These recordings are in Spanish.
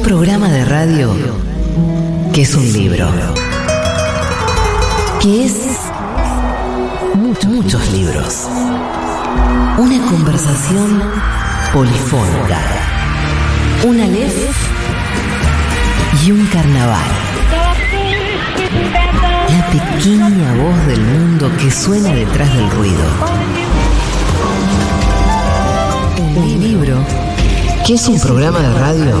Un programa de radio que es un libro. Que es muchos, libros. Una conversación polifónica. Una lez y un carnaval. La pequeña voz del mundo que suena detrás del ruido. El libro, que es un programa de radio,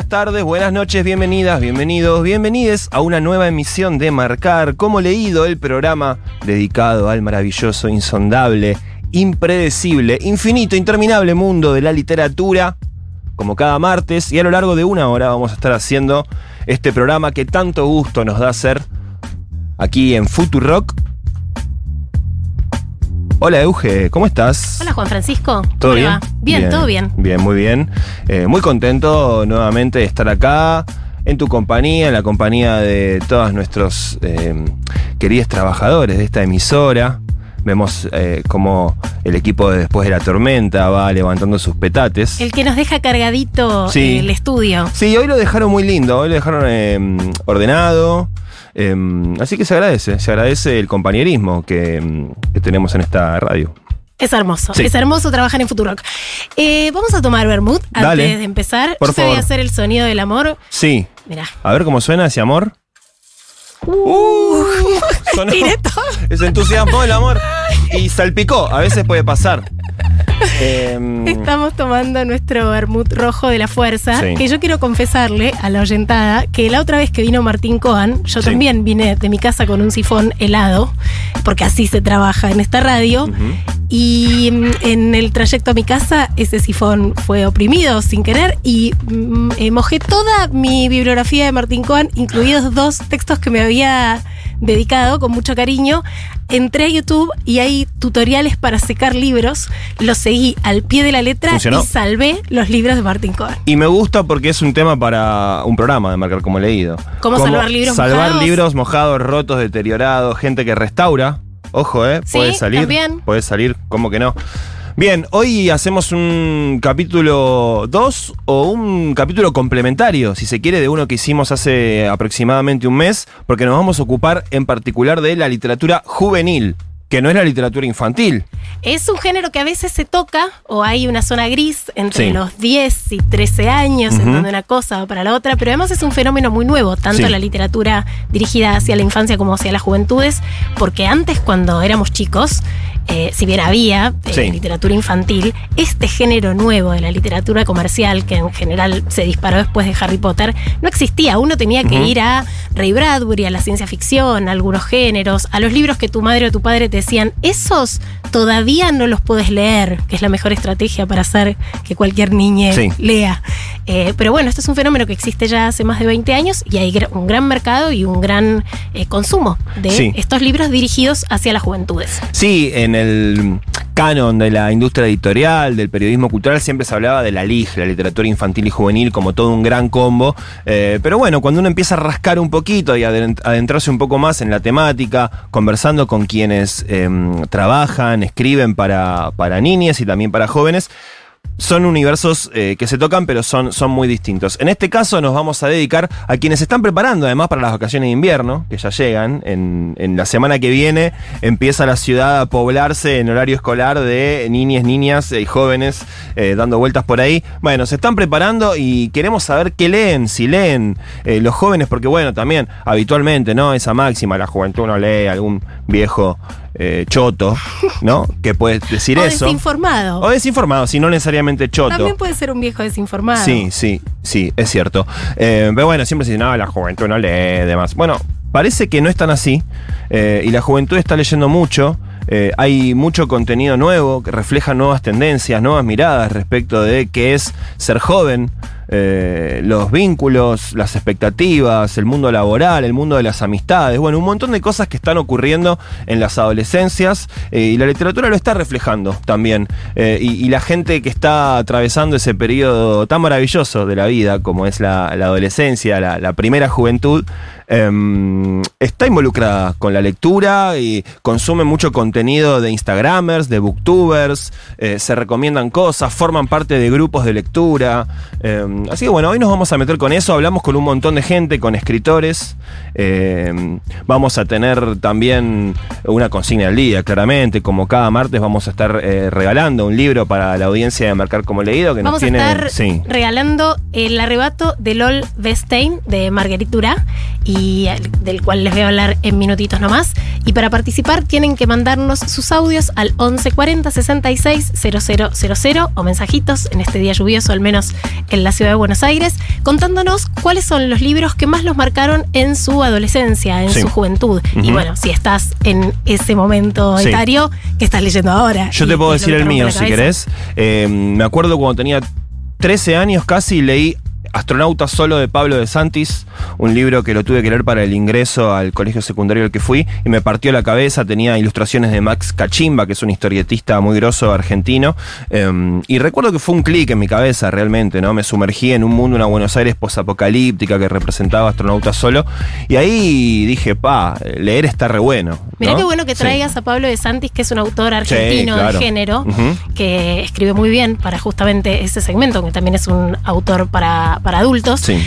Buenas tardes, buenas noches, bienvenidas, bienvenidos, bienvenides a una nueva emisión de Marcar como leído el programa dedicado al maravilloso, insondable, impredecible, infinito, interminable mundo de la literatura. Como cada martes y a lo largo de una hora vamos a estar haciendo este programa que tanto gusto nos da hacer aquí en Futurock. Hola Euge, ¿cómo estás? Hola Juan Francisco. ¿Cómo ¿Todo bien? va? Bien, todo bien. Bien, muy bien. Eh, muy contento nuevamente de estar acá, en tu compañía, en la compañía de todos nuestros eh, queridos trabajadores de esta emisora. Vemos eh, cómo el equipo de Después de la Tormenta va levantando sus petates. El que nos deja cargadito Sí. el estudio. Sí, hoy lo dejaron muy lindo, hoy lo dejaron eh, ordenado. Eh, así que se agradece, se agradece el compañerismo que, que tenemos en esta radio. Es hermoso. Sí. Es hermoso trabajar en Futurock. Eh, vamos a tomar vermut antes Dale. de empezar. Por Yo te voy a favor. hacer el sonido del amor. Sí, Mirá. a ver cómo suena ese amor. Uh, sonó- Tiré todo. Se entusiasmó el amor y salpicó. A veces puede pasar. Em, Estamos tomando nuestro vermut rojo de la fuerza. Sí. Que yo quiero confesarle a la oyentada que la otra vez que vino Martín Coan, yo Sí. también vine de mi casa con un sifón helado, porque así se trabaja en esta radio. Y mm, en el trayecto a mi casa, ese sifón fue oprimido sin querer y mm, eh, mojé toda mi bibliografía de Martín Cohen, incluidos dos textos que me había dedicado con mucho cariño. Entré a YouTube y hay tutoriales para secar libros. Los seguí al pie de la letra ¿Funcionó? y salvé los libros de Martín Cohen. Y me gusta porque es un tema para un programa de marcar como leído. ¿Cómo salvar libros Salvar mojados? libros mojados, rotos, deteriorados, gente que restaura. Ojo, ¿eh? Sí, Puede salir. también. Puede salir, ¿cómo que no? Bien, hoy hacemos un capítulo 2 o un capítulo complementario, si se quiere, de uno que hicimos hace aproximadamente un mes, porque nos vamos a ocupar en particular de la literatura juvenil, que no es la literatura infantil. Es un género que a veces se toca o hay una zona gris entre Sí. los 10 y 13 años Ujú. en donde una cosa va para la otra, pero además es un fenómeno muy nuevo, tanto Sí. la literatura dirigida hacia la infancia como hacia las juventudes, porque antes cuando éramos chicos, eh, si bien había eh, Sí. literatura infantil, este género nuevo de la literatura comercial, que en general se disparó después de Harry Potter, no existía. Uno tenía que ir a Ray Bradbury, a la ciencia ficción, a algunos géneros, a los libros que tu madre o tu padre te decían, esos todavía no los puedes leer, que es la mejor estrategia para hacer que cualquier niña Sí. lea. Eh, pero bueno, esto es un fenómeno que existe ya hace más de 20 años y hay un gran mercado y un gran eh, consumo de Sí. estos libros dirigidos hacia las juventudes. Sí, en el canon de la industria editorial, del periodismo cultural, siempre se hablaba de la LIG, la literatura infantil y juvenil, como todo un gran combo. Eh, pero bueno, cuando uno empieza a rascar un poquito y adentrarse un poco más en la temática, conversando con quienes em, trabajan, escriben para, para niñas y también para jóvenes, son universos eh, que se tocan, pero son, son muy distintos. En este caso nos vamos a dedicar a quienes están preparando además para las vacaciones de invierno, que ya llegan. En, en la semana que viene empieza la ciudad a poblarse en horario escolar de niñas, niñas y jóvenes eh, dando vueltas por ahí. Bueno, se están preparando y queremos saber qué leen, si leen eh, los jóvenes, porque bueno, también habitualmente, ¿no? Esa máxima, la juventud no lee, algún viejo eh, choto, ¿no? Que puede decir o eso. desinformado. O desinformado, si no necesariamente choto. También puede ser un viejo desinformado. Sí, sí, sí, es cierto. Eh, pero bueno, siempre se dice, no, la juventud no lee, demás. Bueno, parece que no es tan así. eh, y la juventud está leyendo mucho. Eh, hay mucho contenido nuevo que refleja nuevas tendencias, nuevas miradas respecto de qué es ser joven, eh, los vínculos, las expectativas, el mundo laboral, el mundo de las amistades, bueno, un montón de cosas que están ocurriendo en las adolescencias eh, y la literatura lo está reflejando también. Eh, y, la gente que está atravesando ese periodo tan maravilloso de la vida, como es la, adolescencia, la primera juventud, em, está involucrada con la lectura y consume mucho contenido de Instagramers, de booktubers, eh, se recomiendan cosas, forman parte de grupos de lectura. em, así que bueno, hoy nos vamos a meter con eso, hablamos con un montón de gente, con escritores. em, vamos a tener también una consigna al día, claramente, como cada martes vamos a estar eh, regalando un libro para la audiencia de Marcar como Leído que Vamos nos tiene... a estar sí. regalando el arrebato de LOL Bestein de Marguerite Durá y del cual les voy a hablar en minutitos nomás. Y para participar tienen que mandarnos sus audios al 1140 66 000 o mensajitos en este día lluvioso, al menos en la ciudad de Buenos Aires, contándonos cuáles son los libros que más los marcaron en su adolescencia, en Sí. su juventud. Y bueno, si estás en ese momento Sí. etario, ¿qué estás leyendo ahora? Yo te puedo decir el mío, si querés. Eh, me acuerdo cuando tenía 13 años casi, leí Astronauta Solo de Pablo de Santis, un libro que lo tuve que leer para el ingreso al colegio secundario al que fui, y me partió la cabeza, tenía ilustraciones de Max Cachimba, que es un historietista muy grosso argentino, eh, y recuerdo que fue un clic en mi cabeza realmente, ¿no? Me sumergí en un mundo, una Buenos Aires posapocalíptica que representaba Astronauta Solo, y ahí dije, pa, leer está re bueno. Mirá ¿no? qué bueno que Sí. traigas a Pablo de Santis, que es un autor argentino claro. de género, que escribe muy bien para justamente ese segmento, que también es un autor para, para adultos. Sí.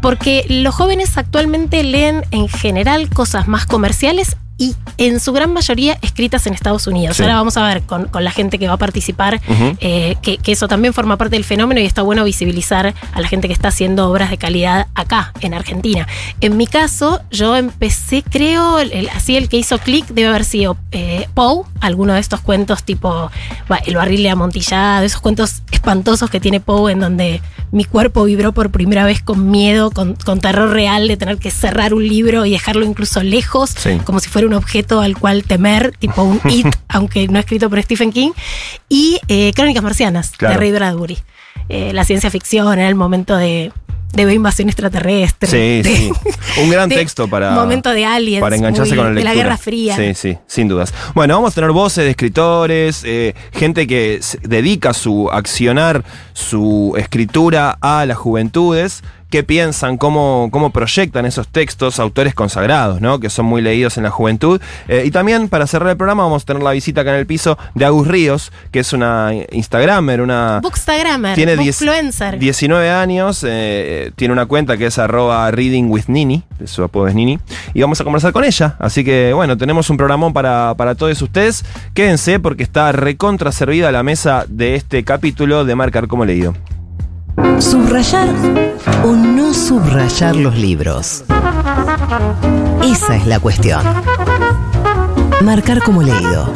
Porque los jóvenes actualmente leen en general cosas más comerciales y en su gran mayoría escritas en Estados Unidos. Sí. Ahora vamos a ver con, con la gente que va a participar eh, que, que eso también forma parte del fenómeno y está bueno visibilizar a la gente que está haciendo obras de calidad acá, en Argentina. En mi caso, yo empecé, creo, el- así el que hizo clic debe haber sido eh, Poe, alguno de estos cuentos tipo El barril de amontillado, esos cuentos espantosos que tiene Poe en donde mi cuerpo vibró por primera vez con miedo, con, con terror real de tener que cerrar un libro y dejarlo incluso lejos, Sí. como si fuera un objeto al cual temer, tipo un It, aunque no escrito por Stephen King, y eh, Crónicas Marcianas, Claro. de Ray Bradbury. Eh, la ciencia ficción era el momento de, de invasión extraterrestre. Sí, de- sí. Un gran texto para. momento de aliens, Para engancharse muy- con la de la Guerra Fría. Sí, sí, sin dudas. Bueno, vamos a tener voces de escritores, eh, gente que dedica su accionar, su escritura a las juventudes. ¿Qué piensan? ¿Cómo, ¿Cómo proyectan esos textos? Autores consagrados, ¿no? Que son muy leídos en la juventud. Eh, y también, para cerrar el programa, vamos a tener la visita acá en el piso de Agus Ríos, que es una Instagramer, una. Bookstagrammer, Tiene 10 Bookfluencer. 19 años, eh, tiene una cuenta que es arroba reading with Nini, su apodo es Nini, y vamos a conversar con ella. Así que bueno, tenemos un programón para, para todos ustedes. Quédense porque está recontra servida la mesa de este capítulo de Marcar como leído. Subrayar o no subrayar los libros. Esa es la cuestión. Marcar como leído.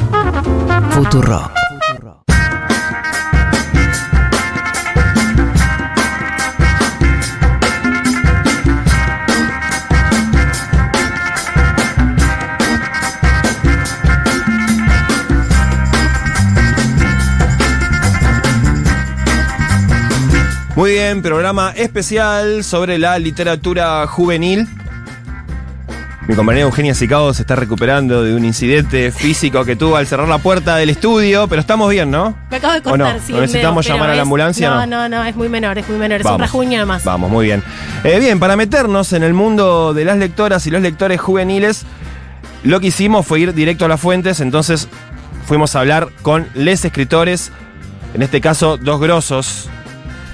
Futuro. Muy bien, programa especial sobre la literatura juvenil. Mi compañera Eugenia Sicao se está recuperando de un incidente físico que tuvo al cerrar la puerta del estudio, pero estamos bien, ¿no? Me acabo de ¿O cortar, no? sí. ¿O el necesitamos llamar a la es- ambulancia? No, no, no, es muy menor, es muy menor. Es un rajuño nomás. Vamos, muy bien. Eh, bien, para meternos en el mundo de las lectoras y los lectores juveniles, lo que hicimos fue ir directo a las fuentes, entonces fuimos a hablar con les escritores, en este caso dos grosos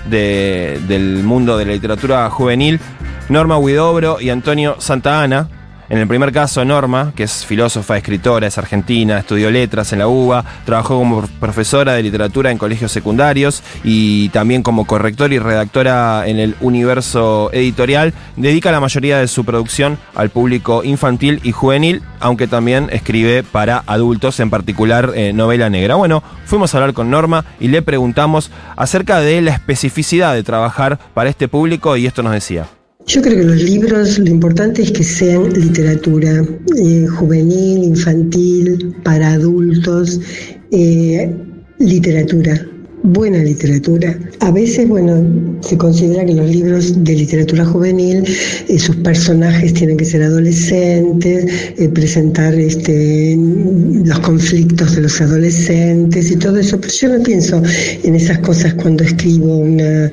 de- del mundo de la literatura juvenil, Norma Huidobro y Antonio Santa Ana. En el primer caso, Norma, que es filósofa, escritora, es argentina, estudió letras en la UBA, trabajó como profesora de literatura en colegios secundarios y también como correctora y redactora en el universo editorial. Dedica la mayoría de su producción al público infantil y juvenil, aunque también escribe para adultos, en particular eh, novela negra. Bueno, fuimos a hablar con Norma y le preguntamos acerca de la especificidad de trabajar para este público y esto nos decía. Yo creo que los libros lo importante es que sean literatura eh, juvenil, infantil, para adultos, eh, literatura, buena literatura. A veces, bueno, se considera que los libros de literatura juvenil, eh, sus personajes tienen que ser adolescentes, eh, presentar este, los conflictos de los adolescentes y todo eso, pero yo no pienso en esas cosas cuando escribo una,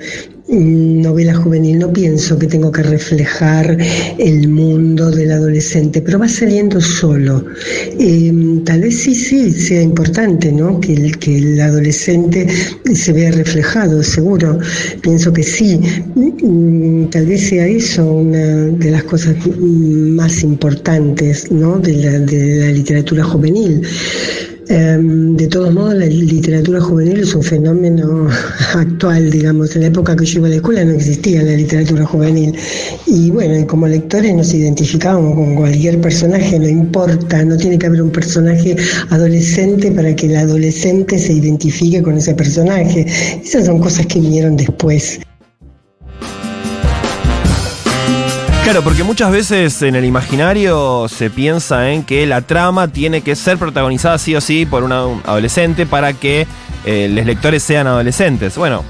novela juvenil, no pienso que tengo que reflejar el mundo del adolescente, pero va saliendo solo. Em, tal vez sí, sí, sea importante, ¿no? Que el, que el adolescente se vea reflejado, seguro. Pienso que sí. Mm, tal vez sea eso una de las cosas más importantes, ¿no? De la, de la literatura juvenil. Em, de todos modos, la literatura juvenil es un fenómeno actual, digamos. En la época que yo iba a la escuela no existía la literatura juvenil. Y bueno, como lectores nos identificábamos con cualquier personaje, no importa, no tiene que haber un personaje adolescente para que el adolescente se identifique con ese personaje. Esas son cosas que vinieron después. Claro, porque muchas veces en el imaginario se piensa en que la trama tiene que ser protagonizada sí o sí por un adolescente para que eh, los lectores sean adolescentes. Bueno,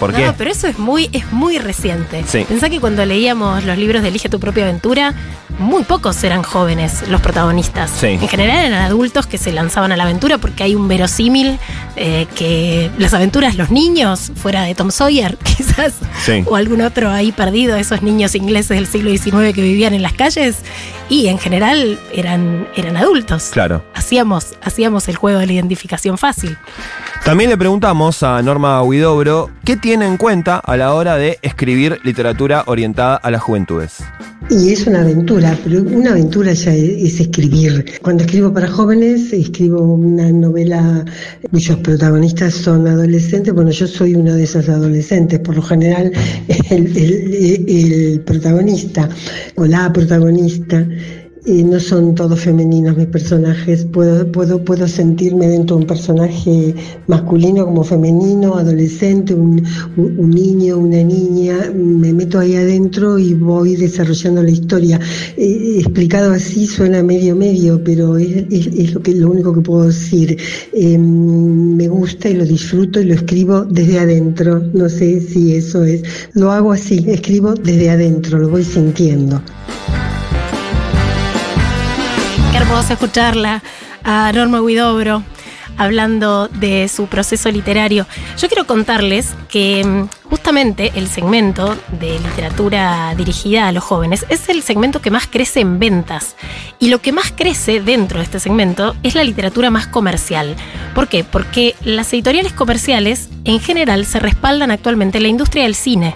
¿por qué? No, pero eso es muy, es muy reciente. Sí. Pensá que cuando leíamos los libros de Elige tu propia aventura, muy pocos eran jóvenes los protagonistas. Sí. En general eran adultos que se lanzaban a la aventura porque hay un verosímil eh, que las aventuras, los niños, fuera de Tom Sawyer, quizás, Sí. o algún otro ahí perdido, esos niños ingleses del siglo XIX que vivían en las calles, y en general eran, eran adultos. Claro. Hacíamos, hacíamos el juego de la identificación fácil. También le preguntamos a Norma Huidobro qué tiene en cuenta a la hora de escribir literatura orientada a las juventudes. Y es una aventura, pero una aventura ya es, es escribir. Cuando escribo para jóvenes, escribo una novela cuyos protagonistas son adolescentes. Bueno, yo soy una de esas adolescentes. Por lo general, el- el protagonista o la protagonista eh, no son todos femeninos mis personajes. Puedo, puedo, puedo sentirme dentro de un personaje masculino como femenino, adolescente, un, niño, una niña. Me meto ahí adentro y voy desarrollando la historia. Eh, explicado así suena medio medio, pero es, lo, que, lo único que puedo decir. Eh, me gusta y lo disfruto y lo escribo desde adentro. No sé si eso es. Lo hago así, escribo desde adentro, lo voy sintiendo. Qué hermoso escucharla a Norma Huidobro hablando de su proceso literario. Yo quiero contarles que mm, justamente el segmento de literatura dirigida a los jóvenes es el segmento que más crece en ventas. Y lo que más crece dentro de este segmento es la literatura más comercial. ¿Por qué? Porque las editoriales comerciales en general se respaldan actualmente en la industria del cine,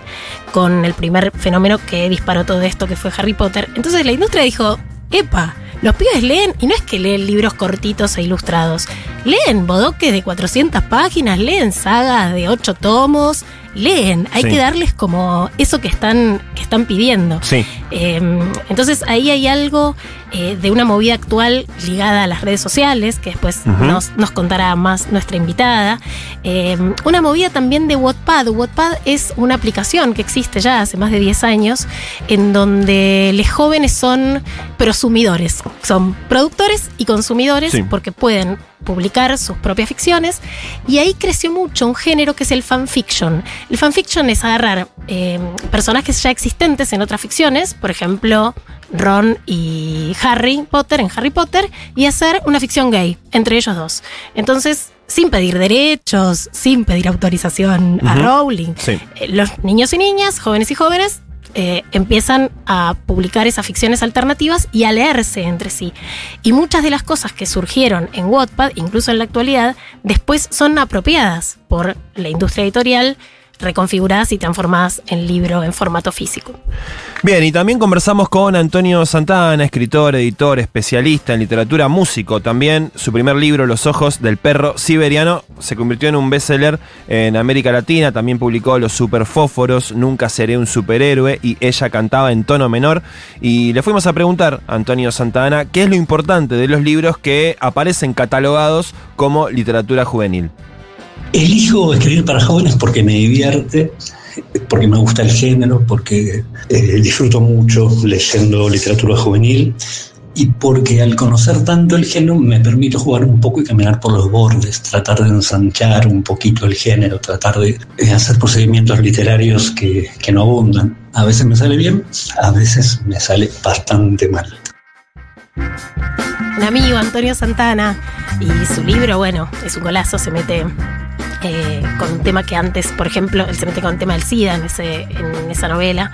con el primer fenómeno que disparó todo esto que fue Harry Potter. Entonces la industria dijo, epa, los pibes leen y no es que leen libros cortitos e ilustrados. Leen bodoques de 400 páginas, leen sagas de 8 tomos, leen. Hay Sí. que darles como eso que están, que están pidiendo. Sí. Eh, entonces ahí hay algo eh, de una movida actual ligada a las redes sociales, que después nos, nos contará más nuestra invitada. Eh, una movida también de Wattpad. Wattpad es una aplicación que existe ya hace más de 10 años, en donde los jóvenes son prosumidores, son productores y consumidores, Sí. porque pueden publicar sus propias ficciones y ahí creció mucho un género que es el fanfiction. El fanfiction es agarrar eh, personajes ya existentes en otras ficciones, por ejemplo Ron y Harry Potter en Harry Potter, y hacer una ficción gay entre ellos dos. Entonces, sin pedir derechos, sin pedir autorización a. Rowling, Sí. eh, los niños y niñas, jóvenes y jóvenes, eh, empiezan a publicar esas ficciones alternativas y a leerse entre sí. Y muchas de las cosas que surgieron en Wattpad, incluso en la actualidad, después son apropiadas por la industria editorial, reconfiguradas y transformadas en libro en formato físico. Bien, y también conversamos con Antonio Santana, escritor, editor, especialista en literatura, músico. También su primer libro, Los ojos del perro siberiano, se convirtió en un bestseller en América Latina. También publicó Los superfósforos, Nunca seré un superhéroe y ella cantaba en tono menor. Y le fuimos a preguntar a Antonio Santana qué es lo importante de los libros que aparecen catalogados como literatura juvenil. Elijo escribir para jóvenes porque me divierte, porque me gusta el género, porque eh, disfruto mucho leyendo literatura juvenil y porque al conocer tanto el género me permito jugar un poco y caminar por los bordes, tratar de ensanchar un poquito el género, tratar de hacer procedimientos literarios que, que no abundan. A veces me sale bien, a veces me sale bastante mal. Un amigo, Antonio Santana, y su libro, bueno, es un golazo, se mete eh, con un tema que antes, por ejemplo, él se mete con el tema del SIDA en, esa novela,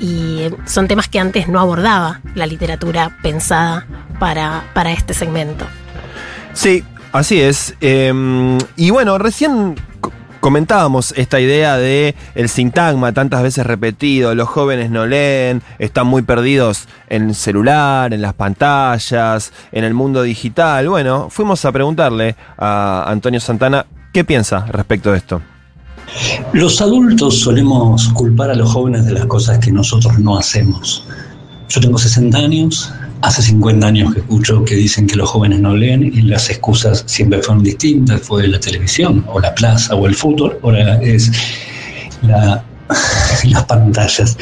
y son temas que antes no abordaba la literatura pensada para, para este segmento. Sí, así es. Eh, y bueno, recién comentábamos esta idea de el sintagma tantas veces repetido, los jóvenes no leen, están muy perdidos en el celular, en las pantallas, en el mundo digital. Bueno, fuimos a preguntarle a Antonio Santana qué piensa respecto de esto. Los adultos solemos culpar a los jóvenes de las cosas que nosotros no hacemos. Yo tengo 60 años, hace 50 años que escucho que dicen que los jóvenes no leen y las excusas siempre fueron distintas, fue la televisión o la plaza o el fútbol, ahora es la, las pantallas.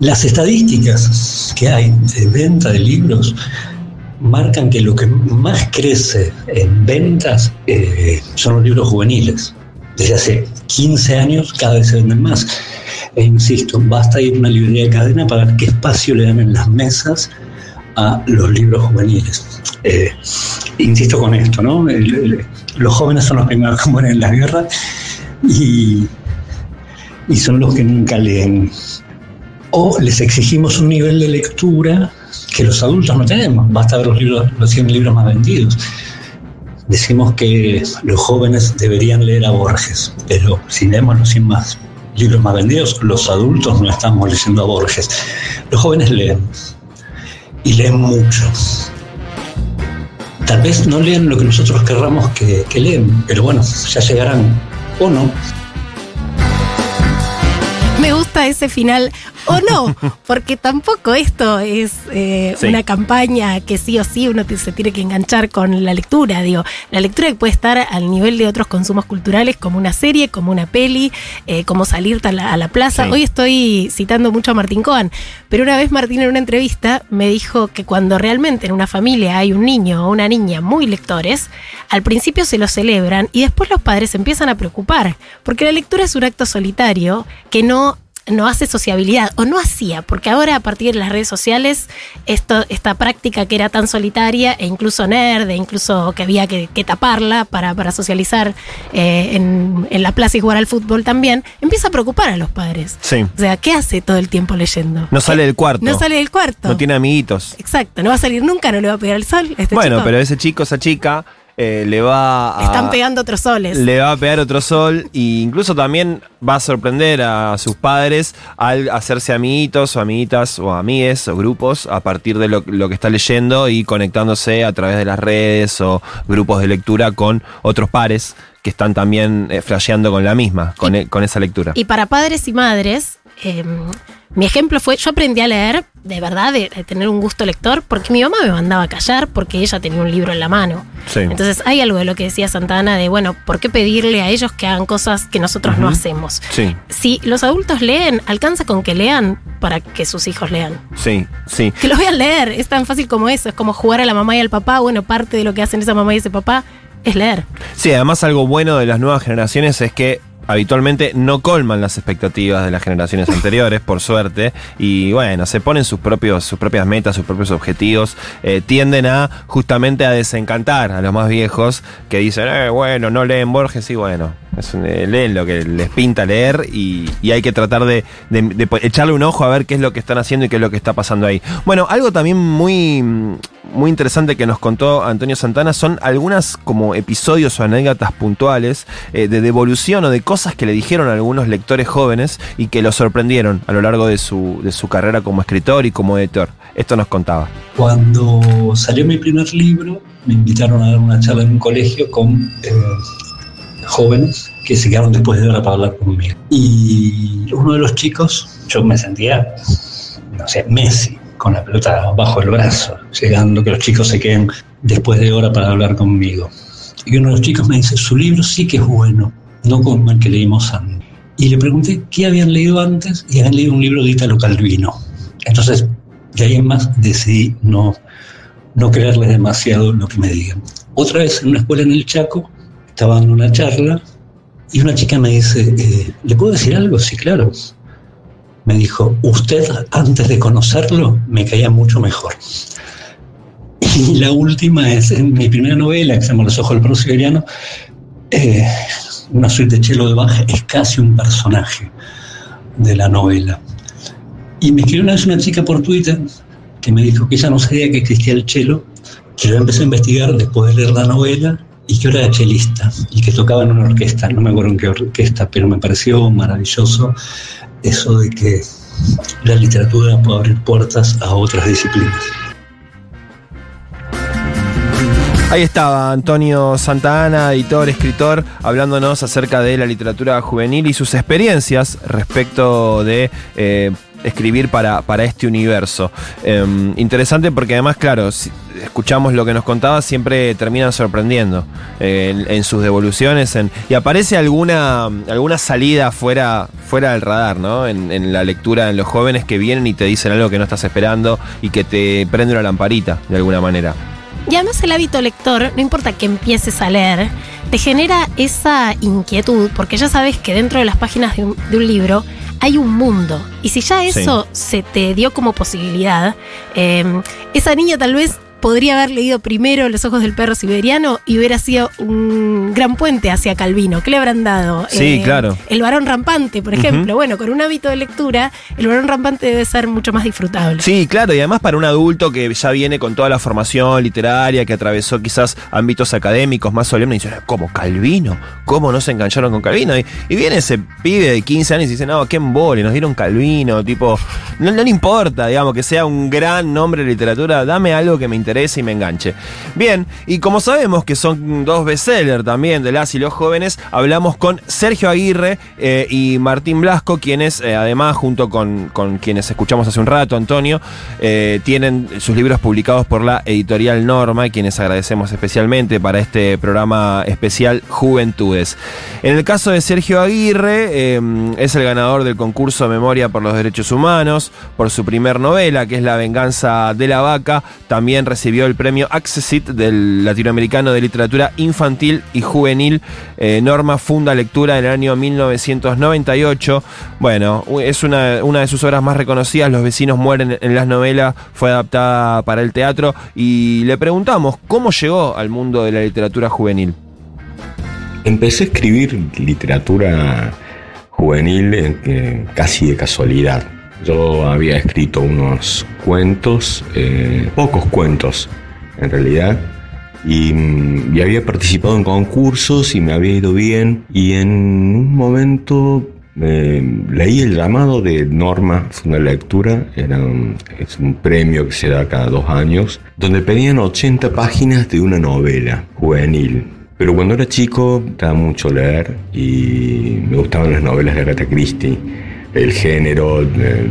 Las estadísticas que hay de venta de libros marcan que lo que más crece en ventas eh, son los libros juveniles. Desde hace 15 años cada vez se venden más. E insisto, basta ir a una librería de cadena para ver qué espacio le dan en las mesas a los libros juveniles. Eh, insisto con esto, ¿no? Los jóvenes son los primeros que mueren en la guerra y, y son los que nunca leen. O les exigimos un nivel de lectura que los adultos no tenemos. Basta ver los, libros, los 100 libros más vendidos. Decimos que los jóvenes deberían leer a Borges, pero si leemos los 100 más libros más vendidos, los adultos no estamos leyendo a Borges. Los jóvenes leen y leen mucho. Tal vez no leen lo que nosotros querramos que, que leen, pero bueno, ya llegarán o no. Me gusta ese final o no, porque tampoco esto es eh, sí. una campaña que sí o sí uno se tiene que enganchar con la lectura. Digo, la lectura puede estar al nivel de otros consumos culturales, como una serie, como una peli, eh, como salir a la, a la plaza. Sí. Hoy estoy citando mucho a Martín Cohen, pero una vez Martín en una entrevista me dijo que cuando realmente en una familia hay un niño o una niña muy lectores, al principio se lo celebran y después los padres se empiezan a preocupar, porque la lectura es un acto solitario que no no hace sociabilidad, o no hacía, porque ahora a partir de las redes sociales, esto, esta práctica que era tan solitaria, e incluso nerd, e incluso que había que, que taparla para, para socializar eh, en, en, la plaza y jugar al fútbol también, empieza a preocupar a los padres. Sí. O sea, ¿qué hace todo el tiempo leyendo? No sale del cuarto. No sale del cuarto. No tiene amiguitos. Exacto, no va a salir nunca, no le va a pegar el sol. Este bueno, chico. pero ese chico, esa chica eh, le va a. Están pegando otros soles. Le va a pegar otro sol e incluso también va a sorprender a sus padres al hacerse amiguitos o amiguitas o amigues o grupos a partir de lo, lo, que está leyendo y conectándose a través de las redes o grupos de lectura con otros pares que están también eh, flasheando con la misma, con, y, e, con esa lectura. Y para padres y madres, eh, mi ejemplo fue, yo aprendí a leer, de verdad, de, de, tener un gusto lector, porque mi mamá me mandaba a callar porque ella tenía un libro en la mano. Sí. Entonces hay algo de lo que decía Santana de, bueno, ¿por qué pedirle a ellos que hagan cosas que nosotros uh -huh. no hacemos? Sí. Si los adultos leen, alcanza con que lean para que sus hijos lean. Sí, sí. Que los vean leer, es tan fácil como eso, es como jugar a la mamá y al papá, bueno, parte de lo que hacen esa mamá y ese papá es leer. Sí, además algo bueno de las nuevas generaciones es que habitualmente no colman las expectativas de las generaciones anteriores, por suerte, y bueno, se ponen sus propios, sus propias metas, sus propios objetivos, eh, tienden a justamente a desencantar a los más viejos que dicen, eh, bueno, no leen Borges, y bueno, eh, leen lo que les pinta leer y, hay que tratar de, echarle un ojo a ver qué es lo que están haciendo y qué es lo que está pasando ahí. Bueno, algo también muy, muy interesante que nos contó Antonio Santana son algunas como episodios o anécdotas puntuales eh, de devolución o de cosas que le dijeron a algunos lectores jóvenes y que lo sorprendieron a lo largo de su, de su carrera como escritor y como editor. Esto nos contaba. Cuando salió mi primer libro, me invitaron a dar una charla en un colegio con eh, jóvenes que se quedaron después de hora para hablar conmigo. Y uno de los chicos, yo me sentía, no sé, Messi, con la pelota bajo el brazo, llegando que los chicos se queden después de hora para hablar conmigo. Y uno de los chicos me dice, su libro sí que es bueno, no como el que leímos antes. Y le pregunté qué habían leído antes y habían leído un libro de Italo Calvino. Entonces, de ahí en más decidí no, no creerles demasiado lo que me digan. Otra vez en una escuela en el Chaco, estaba dando una charla y una chica me dice, eh, ¿le puedo decir algo? Sí, claro. Me dijo, usted antes de conocerlo me caía mucho mejor. Y la última es en mi primera novela, que se llama Los ojos del perro siberiano, eh, una suite de Chelo de Bach es casi un personaje de la novela. Y me escribió una vez una chica por Twitter que me dijo que ella no sabía que existía el chelo, que yo empecé a investigar después de leer la novela y que era chelista y que tocaba en una orquesta, no me acuerdo en qué orquesta, pero me pareció maravilloso eso de que la literatura puede abrir puertas a otras disciplinas. Ahí estaba Antonio Santana, editor, escritor, hablándonos acerca de la literatura juvenil y sus experiencias respecto de eh, escribir para, para este universo. Em, interesante porque además, claro, si escuchamos lo que nos contaba, siempre terminan sorprendiendo eh, en, sus devoluciones. y aparece alguna, alguna salida fuera, fuera del radar, ¿no? En, en, la lectura en los jóvenes que vienen y te dicen algo que no estás esperando y que te prende una lamparita, de alguna manera. Y además el hábito lector, no importa que empieces a leer, te genera esa inquietud, porque ya sabes que dentro de las páginas de un, de un libro hay un mundo. Y si ya eso se te dio como posibilidad, eh, esa niña tal vez podría haber leído primero Los ojos del perro siberiano y hubiera sido un gran puente hacia Calvino. ¿Qué le habrán dado? Sí, claro. El varón rampante, por ejemplo. Bueno, con un hábito de lectura, el varón rampante debe ser mucho más disfrutable. Sí, claro, y además para un adulto que ya viene con toda la formación literaria, que atravesó quizás ámbitos académicos más solemnes, y dice, ¿cómo Calvino? ¿Cómo no se engancharon con Calvino? Y, viene ese pibe de 15 años y dice, no, qué embole, nos dieron Calvino, tipo, no, no le importa, digamos, que sea un gran nombre de literatura, dame algo que me interese y me enganche. Bien, y como sabemos que son dos bestsellers también de las y los jóvenes, hablamos con Sergio Aguirre eh, y Martín Blasco, quienes eh, además, junto con, con, quienes escuchamos hace un rato, Antonio, eh, tienen sus libros publicados por la editorial Norma, quienes agradecemos especialmente para este programa especial Juventudes. En el caso de Sergio Aguirre, es el ganador del concurso Memoria por los Derechos Humanos, por su primer novela, que es La venganza de la vaca, también recibió el premio Accessit del Latinoamericano de Literatura Infantil y Juvenil. Eh, Norma funda lectura en el año 1998. Bueno, es una, de sus obras más reconocidas. Los vecinos mueren en las novelas. Fue adaptada para el teatro. Y le preguntamos cómo llegó al mundo de la literatura juvenil. Empecé a escribir literatura juvenil eh, casi de casualidad. Yo había escrito unos cuentos, eh, pocos cuentos en realidad, mm, y, había participado en concursos y me había ido bien. Y en un momento eh, leí el llamado de Norma Funda Lectura, era es un premio que se da cada dos años, donde pedían 80 páginas de una novela juvenil. Pero cuando era chico, estaba mucho leer y me gustaban las novelas de Agatha Christie el género del,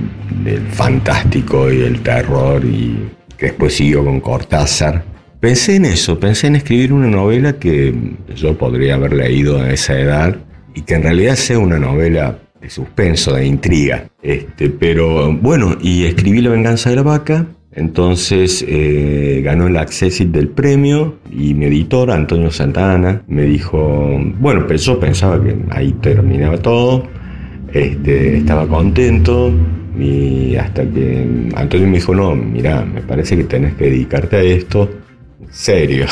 fantástico y el terror y que después siguió con Cortázar. Pensé en eso, pensé en escribir una novela que yo podría haber leído a esa edad y que en realidad sea una novela de suspenso, de intriga. Este, pero bueno, y escribí La venganza de la vaca, entonces eh, ganó el Accessit del premio y mi editor, Antonio Santana, me dijo, bueno, pues yo pensaba que ahí terminaba todo este, estaba contento y hasta que Antonio me dijo, no, mira, me parece que tenés que dedicarte a esto, serio.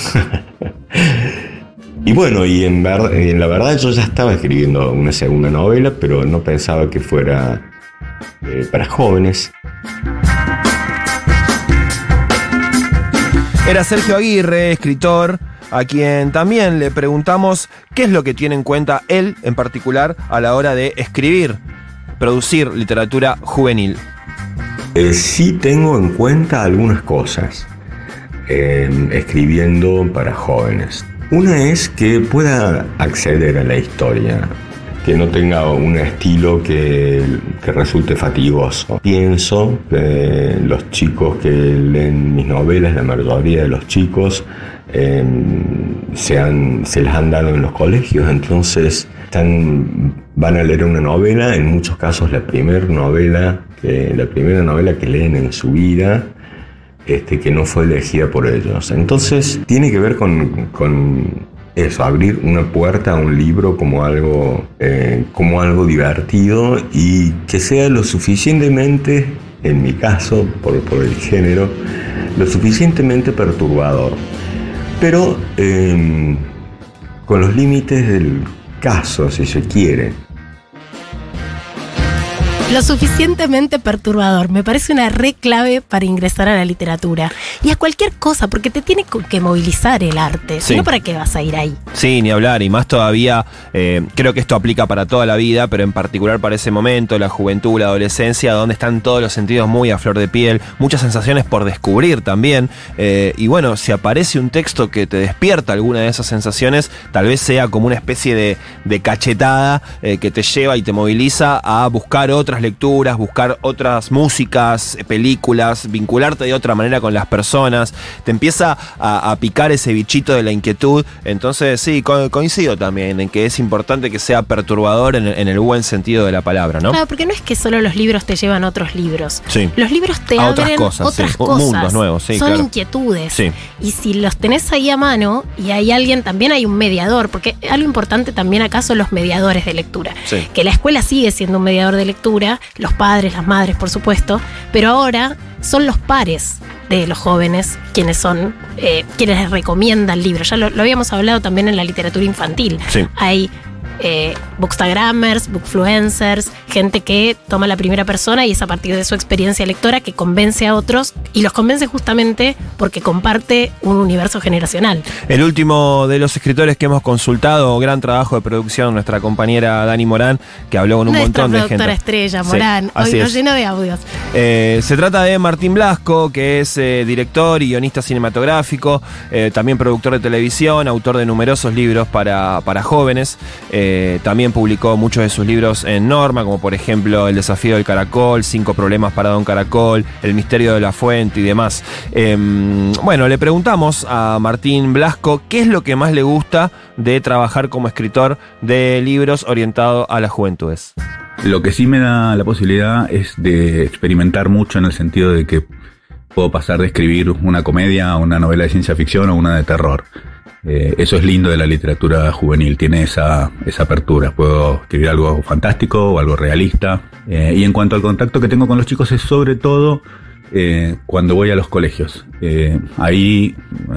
y bueno, y en, la verdad yo ya estaba escribiendo una segunda novela, pero no pensaba que fuera eh, para jóvenes. Era Sergio Aguirre, escritor, a quien también le preguntamos qué es lo que tiene en cuenta él en particular a la hora de escribir, producir literatura juvenil. Eh, sí tengo en cuenta algunas cosas escribiendo para jóvenes. Una es que pueda acceder a la historia, que no tenga un estilo que, que, resulte fatigoso. Pienso que los chicos que leen mis novelas, la mayoría de los chicos, se, han, se les han dado en los colegios, entonces van a leer una novela, en muchos casos la primera novela, que, la primera novela que leen en su vida, este, que no fue elegida por ellos. Entonces tiene que ver con, con eso, abrir una puerta a un libro como algo, eh, como algo divertido y que sea lo suficientemente, en mi caso, por, por el género, lo suficientemente perturbador. Pero em, con los límites del caso, si se quiere. Lo suficientemente perturbador. Me parece una re clave para ingresar a la literatura. Y a cualquier cosa, porque te tiene que movilizar el arte. Sí. no, ¿para qué vas a ir ahí? Sí, ni hablar, y más todavía, eh, creo que esto aplica para toda la vida, pero en particular para ese momento, la juventud, la adolescencia, donde están todos los sentidos muy a flor de piel, muchas sensaciones por descubrir también, eh, y bueno, si aparece un texto que te despierta alguna de esas sensaciones, tal vez sea como una especie de, de cachetada eh, que te lleva y te moviliza a buscar otras lecturas, buscar otras músicas, eh, películas, vincularte de otra manera con las personas, te empieza a, a picar ese bichito de la inquietud. Entonces, sí, co- coincido también en que es importante que sea perturbador en, el- en el buen sentido de la palabra, ¿no? Claro, porque no es que solo los libros te llevan a otros libros. Sí. Los libros te A abren otras cosas, otras sí. cosas. Mundos nuevos, sí, Son claro. inquietudes. Sí. Y si los tenés ahí a mano y hay alguien, también hay un mediador, porque algo importante también acá son los mediadores de lectura. Sí. Que la escuela sigue siendo un mediador de lectura, los padres, las madres, por supuesto, pero ahora son los pares de los jóvenes quienes son, eh, quienes les recomiendan libros. Ya lo, lo habíamos hablado también en la literatura infantil. Sí. Hay eh, bookstagrammers, bookfluencers, gente que toma la primera persona y es a partir de su experiencia lectora que convence a otros y los convence justamente porque comparte un universo generacional. El último de los escritores que hemos consultado, gran trabajo de producción, nuestra compañera Dani Morán, que habló con un Nuestra montón de gente. productora estrella, Morán, hoy nos es. llena de audios. Eh, se trata de Martín Blasco, que es eh, director y guionista cinematográfico, eh, también productor de televisión, autor de numerosos libros para, para jóvenes. Eh, también publicó muchos de sus libros en Norma, como por ejemplo El desafío del caracol, Cinco problemas para Don Caracol, El misterio de la fuente y demás. Eh, bueno, le preguntamos a Martín Blasco qué es lo que más le gusta de trabajar como escritor de libros orientados a las juventudes. Lo que sí me da la posibilidad es de experimentar mucho en el sentido de que puedo pasar de escribir una comedia una novela de ciencia ficción o una de terror. Eh, eso es lindo de la literatura juvenil, tiene esa, esa apertura. Puedo escribir algo fantástico o algo realista. Eh, y en cuanto al contacto que tengo con los chicos es sobre todo eh, cuando voy a los colegios. Ahí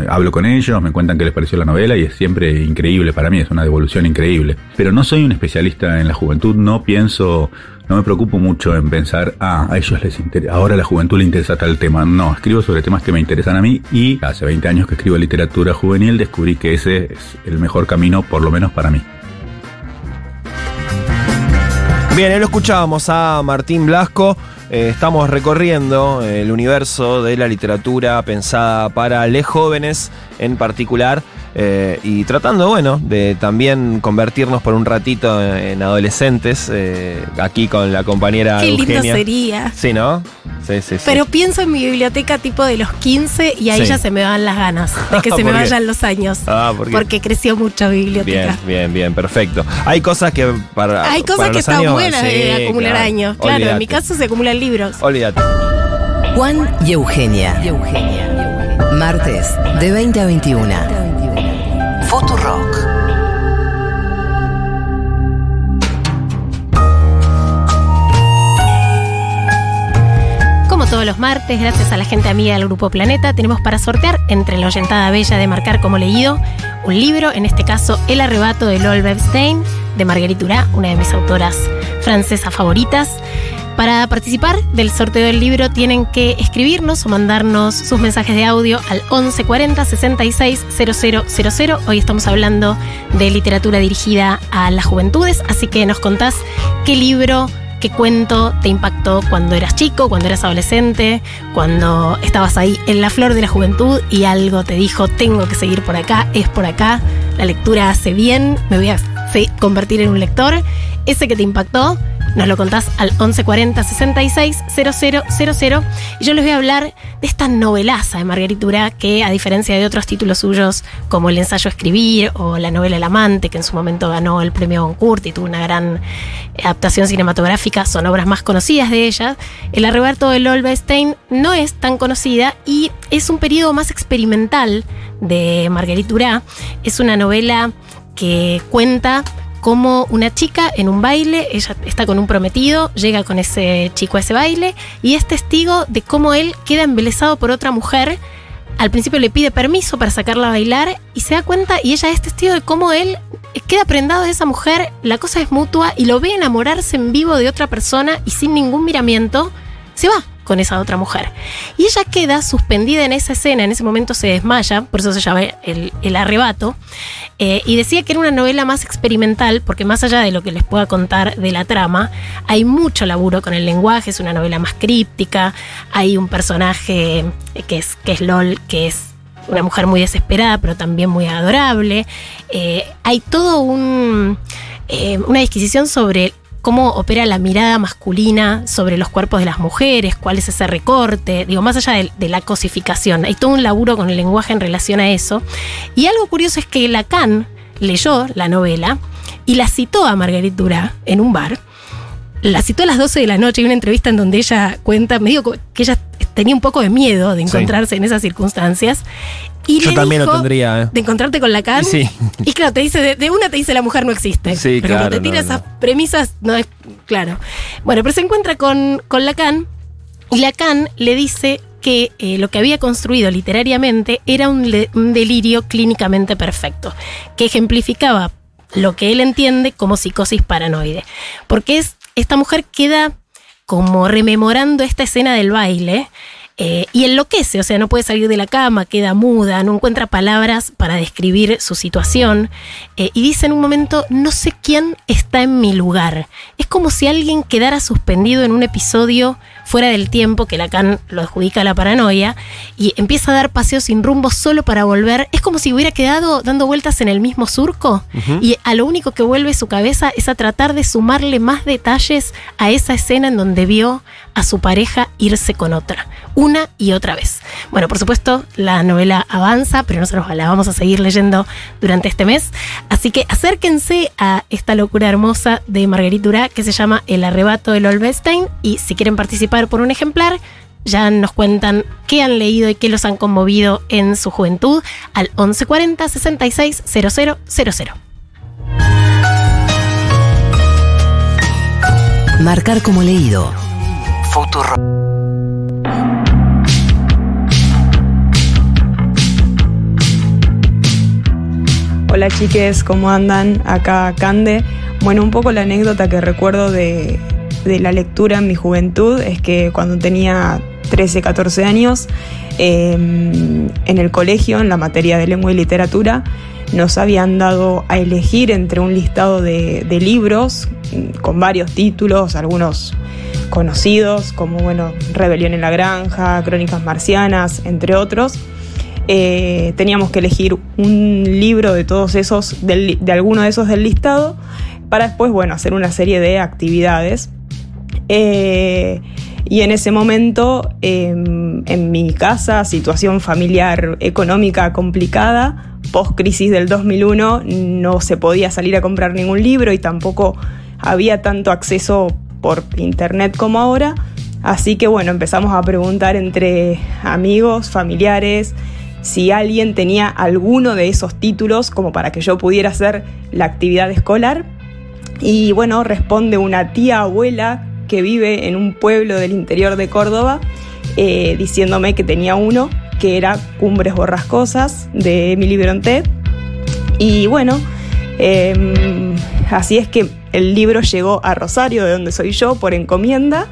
hablo con ellos, me cuentan qué les pareció la novela y es siempre increíble para mí, es una devolución increíble. Pero no soy un especialista en la juventud, no pienso, no me preocupo mucho en pensar, ah, a ellos les interesa, ahora a la juventud le interesa tal tema. No, escribo sobre temas que me interesan a mí y hace 20 años que escribo literatura juvenil descubrí que ese es el mejor camino, por lo menos para mí. Bien, lo escuchábamos a Martín Blasco. Eh, estamos recorriendo el universo de la literatura pensada para les jóvenes en particular eh, y tratando, bueno, de también convertirnos por un ratito en, en adolescentes eh, aquí con la compañera Qué lindo Eugenia. sería. Sí, ¿no? Sí, sí, sí. Pero pienso en mi biblioteca tipo de los 15 y ahí Sí. ya se me van las ganas de que se me vayan los años. Ah, ¿por qué? Porque creció mucho mi biblioteca. Bien, bien, bien, perfecto. Hay cosas que para. Hay cosas para que los están años, buenas de acumular claro. años. Claro, en mi caso se acumulan libros. Olvídate. Juan y Eugenia. Martes, de 20 a 21. Futurock. Como todos los martes, gracias a la gente amiga del Grupo Planeta, tenemos para sortear entre la oyentada bella de marcar como leído un libro, en este caso El arrebato de Lol Bebstein, de Marguerite Durá, una de mis autoras francesas favoritas. Para participar del sorteo del libro tienen que escribirnos o mandarnos sus mensajes de audio al 1140 66 000. Hoy estamos hablando de literatura dirigida a las juventudes, así que nos contás qué libro, qué cuento te impactó cuando eras chico, cuando eras adolescente, cuando estabas ahí en la flor de la juventud y algo te dijo, tengo que seguir por acá, es por acá, la lectura hace bien, me voy a convertir en un lector, ese que te impactó, nos lo contás al 1140 66 000 y yo les voy a hablar de esta novelaza de Marguerite Urá que a diferencia de otros títulos suyos como el ensayo Escribir o la novela El amante que en su momento ganó el premio Goncourt y tuvo una gran adaptación cinematográfica, son obras más conocidas de ella. El arrebato de Lolbestein no es tan conocida y es un periodo más experimental de Marguerite Urá. Es una novela que cuenta como una chica en un baile, ella está con un prometido, llega con ese chico a ese baile y es testigo de cómo él queda embelesado por otra mujer. Al principio le pide permiso para sacarla a bailar y se da cuenta y ella es testigo de cómo él queda prendado de esa mujer, la cosa es mutua y lo ve enamorarse en vivo de otra persona y sin ningún miramiento, se va con esa otra mujer. Y ella queda suspendida en esa escena, en ese momento se desmaya, por eso se llama el, arrebato, eh, y decía que era una novela más experimental, porque más allá de lo que les pueda contar de la trama, hay mucho laburo con el lenguaje, es una novela más críptica, hay un personaje que es, que es LOL, que es una mujer muy desesperada, pero también muy adorable. Eh, hay todo un, eh, una disquisición sobre cómo opera la mirada masculina sobre los cuerpos de las mujeres, cuál es ese recorte, digo, más allá de, la cosificación. Hay todo un laburo con el lenguaje en relación a eso. Y algo curioso es que Lacan leyó la novela y la citó a Marguerite Durá en un bar. La citó a las 12 de la noche. Hay una entrevista en donde ella cuenta, me digo que ella tenía un poco de miedo de encontrarse en esas circunstancias. Y Yo también lo tendría. ¿eh? De encontrarte con Lacan. Sí. Y claro, te dice, de, una te dice la mujer no existe. Sí, pero claro. te tira esas premisas, no es claro. Bueno, pero se encuentra con, con Lacan y Lacan le dice que eh, lo que había construido literariamente era un, un delirio clínicamente perfecto, que ejemplificaba lo que él entiende como psicosis paranoide. Porque es, esta mujer queda como rememorando esta escena del baile eh, y enloquece, o sea, no puede salir de la cama, queda muda, no encuentra palabras para describir su situación eh, y dice en un momento, no sé quién está en mi lugar. Es como si alguien quedara suspendido en un episodio fuera del tiempo, que Lacan lo adjudica a la paranoia, y empieza a dar paseos sin rumbo solo para volver. Es como si hubiera quedado dando vueltas en el mismo surco y a lo único que vuelve su cabeza es a tratar de sumarle más detalles a esa escena en donde vio a su pareja irse con otra, una y otra vez. Bueno, por supuesto, la novela avanza, pero nosotros la vamos a seguir leyendo durante este mes. Así que acérquense a esta locura hermosa de Marguerite Durá que se llama El arrebato del Olvestein y si quieren participar por un ejemplar, ya nos cuentan qué han leído y qué los han conmovido en su juventud al 1140 66 000. Marcar como leído. Futuro. Hola chiques, ¿cómo andan? Acá Cande. Bueno, un poco la anécdota que recuerdo de, de la lectura en mi juventud es que cuando tenía 13, 14 años, eh, en el colegio, en la materia de lengua y literatura, nos habían dado a elegir entre un listado de, libros con varios títulos, algunos conocidos, como bueno, Rebelión en la Granja, Crónicas Marcianas, entre otros. Eh, teníamos que elegir un libro de todos esos, de alguno de esos del listado, para después, bueno, hacer una serie de actividades. Eh, y en ese momento, eh, en mi casa, situación familiar económica complicada, post crisis del 2001, no se podía salir a comprar ningún libro y tampoco había tanto acceso por internet como ahora. Así que bueno, empezamos a preguntar entre amigos, familiares, si alguien tenía alguno de esos títulos como para que yo pudiera hacer la actividad escolar. Y bueno, responde una tía abuela que vive en un pueblo del interior de Córdoba, eh, diciéndome que tenía uno, que era Cumbres Borrascosas de Emily Brontë. Y bueno, eh, así es que el libro llegó a Rosario, de donde soy yo, por encomienda,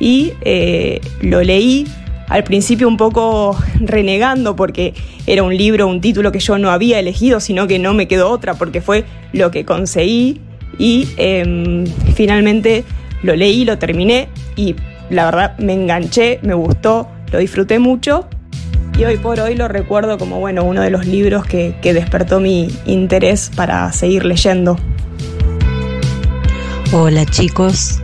y eh, lo leí al principio un poco renegando porque era un libro, un título que yo no había elegido, sino que no me quedó otra porque fue lo que conseguí y eh, finalmente lo leí, lo terminé y la verdad me enganché, me gustó, lo disfruté mucho y hoy por hoy lo recuerdo como bueno, uno de los libros que, que despertó mi interés para seguir leyendo. Hola chicos,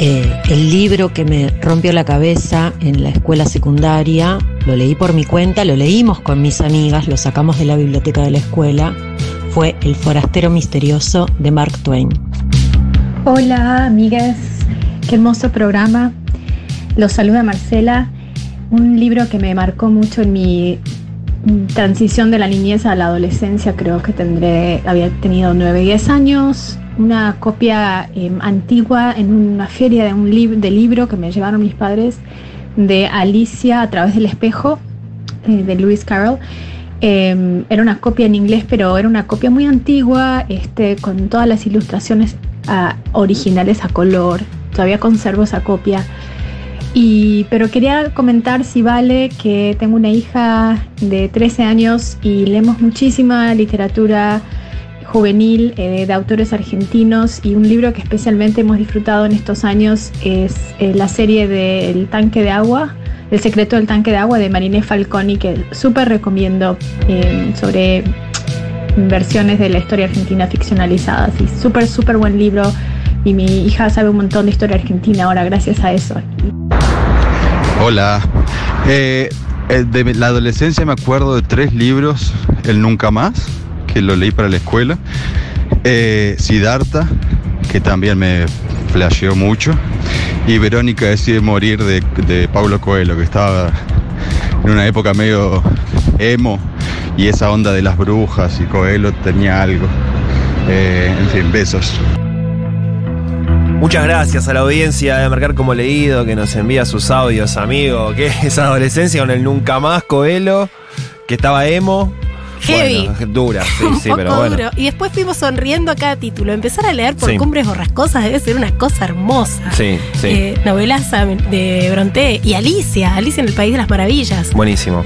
Eh, el libro que me rompió la cabeza en la escuela secundaria lo leí por mi cuenta, lo leímos con mis amigas, lo sacamos de la biblioteca de la escuela, fue El forastero misterioso de Mark Twain. Hola, amigas. Qué hermoso programa. Los saluda Marcela. Un libro que me marcó mucho en mi transición de la niñez a la adolescencia. Creo que tendré, había tenido 9, 10 años. Una copia eh, antigua en una feria de un libro que me llevaron mis padres de Alicia a través del espejo eh, de Lewis Carroll. Eh, era una copia en inglés, pero era una copia muy antigua, este, con todas las ilustraciones ah, originales a color. Todavía conservo esa copia. Y, pero quería comentar si vale que tengo una hija de 13 años y leemos muchísima literatura juvenil eh, de autores argentinos y un libro que especialmente hemos disfrutado en estos años es eh, la serie del tanque de agua, El secreto del tanque de agua de Mariné Falconi, que súper recomiendo eh, sobre versiones de la historia argentina ficcionalizadas. Y súper, súper buen libro. Y mi hija sabe un montón de historia argentina ahora gracias a eso. Hola. Eh, eh, de la adolescencia me acuerdo de tres libros, El Nunca Más, que lo leí para la escuela. Eh, Siddhartha, que también me flasheó mucho. Y Verónica decide morir de, de Paulo Coelho, que estaba en una época medio emo y esa onda de las brujas y Coelho tenía algo. Eh, en fin, besos. Muchas gracias a la audiencia de Marcar como Leído que nos envía sus audios, amigo. Que esa adolescencia con el Nunca Más Coelho, que estaba emo. Heavy. Bueno, dura, sí, un sí, poco pero bueno. duro. Y después fuimos sonriendo a cada título. Empezar a leer por Sí. cumbres borrascosas debe ser una cosa hermosa. Sí, sí. Eh, novelas de Bronte y Alicia, Alicia en el País de las Maravillas. Buenísimo.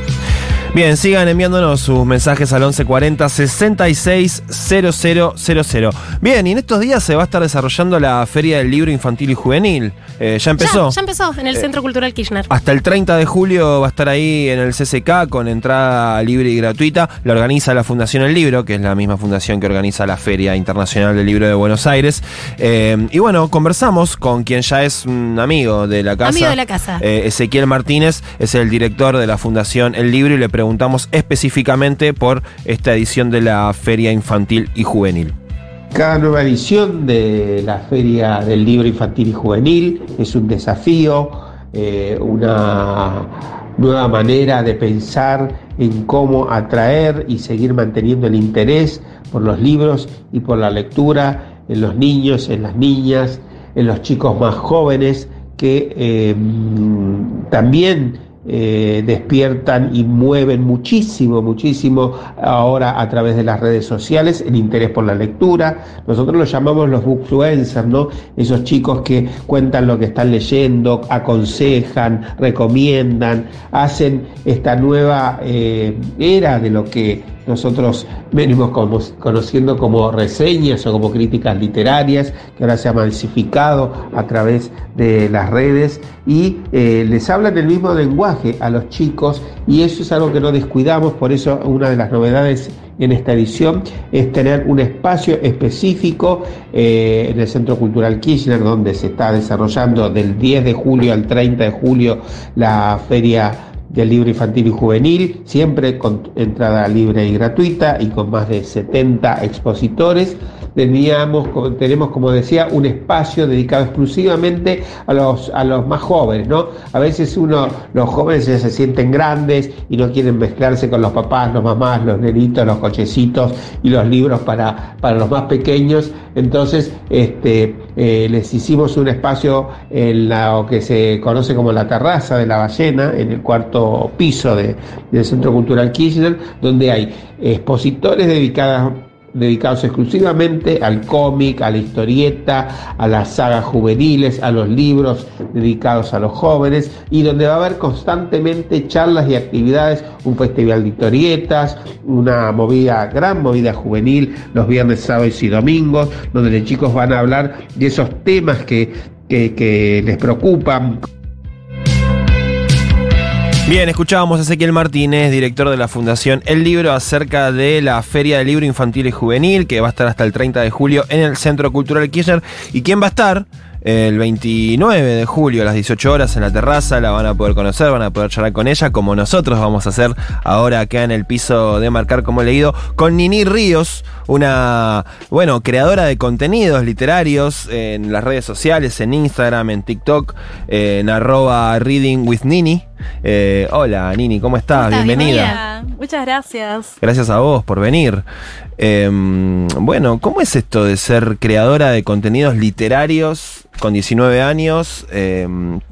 Bien, sigan enviándonos sus mensajes al 1140 66 000. Bien, y en estos días se va a estar desarrollando la Feria del Libro Infantil y Juvenil. Eh, ¿Ya empezó? Ya, ya empezó en el Eh, Centro Cultural Kirchner. Hasta el 30 de julio va a estar ahí en el CCK con entrada libre y gratuita. La organiza la Fundación El Libro, que es la misma fundación que organiza la Feria Internacional del Libro de Buenos Aires. Eh, y bueno, conversamos con quien ya es un amigo de la casa. Amigo de la casa. Eh, Ezequiel Martínez es el director de la Fundación El Libro y le preguntamos específicamente por esta edición de la Feria Infantil y Juvenil. Cada nueva edición de la Feria del Libro Infantil y Juvenil es un desafío, eh, una nueva manera de pensar en cómo atraer y seguir manteniendo el interés por los libros y por la lectura en los niños, en las niñas, en los chicos más jóvenes que eh, también eh, despiertan y mueven muchísimo, muchísimo ahora a través de las redes sociales el interés por la lectura. Nosotros los llamamos los bookfluencers, ¿no? Esos chicos que cuentan lo que están leyendo, aconsejan, recomiendan, hacen esta nueva eh, era de lo que nosotros venimos como, conociendo como reseñas o como críticas literarias, que ahora se ha masificado a través de las redes y eh, les hablan el mismo lenguaje a los chicos y eso es algo que no descuidamos, por eso una de las novedades en esta edición es tener un espacio específico eh, en el Centro Cultural Kirchner, donde se está desarrollando del 10 de julio al 30 de julio la feria del libro infantil y juvenil, siempre con entrada libre y gratuita y con más de 70 expositores. Teníamos, tenemos, como decía, un espacio dedicado exclusivamente a los, a los más jóvenes, ¿no? A veces uno, los jóvenes se sienten grandes y no quieren mezclarse con los papás, los mamás, los nenitos, los cochecitos y los libros para, para los más pequeños. Entonces, este, eh, les hicimos un espacio en lo que se conoce como la terraza de la ballena, en el cuarto piso de- del Centro Cultural Kirchner, donde hay expositores dedicados dedicados exclusivamente al cómic, a la historieta, a las sagas juveniles, a los libros dedicados a los jóvenes y donde va a haber constantemente charlas y actividades, un festival de historietas, una movida, gran movida juvenil los viernes, sábados y domingos, donde los chicos van a hablar de esos temas que, que- que les preocupan. Bien, escuchábamos a Ezequiel Martínez, director de la Fundación El Libro, acerca de la Feria del Libro Infantil y Juvenil, que va a estar hasta el 30 de julio en el Centro Cultural Kirchner. ¿Y quién va a estar? El 29 de julio a las 18 horas en la terraza, la van a poder conocer, van a poder charlar con ella, como nosotros vamos a hacer ahora acá en el piso de Marcar como he leído, con Nini Ríos, una, bueno, creadora de contenidos literarios en las redes sociales, en Instagram, en TikTok, en arroba reading with Nini. Eh, hola Nini, ¿cómo estás? ¿Cómo estás? Bienvenida. Muchas gracias. Gracias a vos por venir. Eh, bueno, ¿cómo es esto de ser creadora de contenidos literarios con 19 años eh,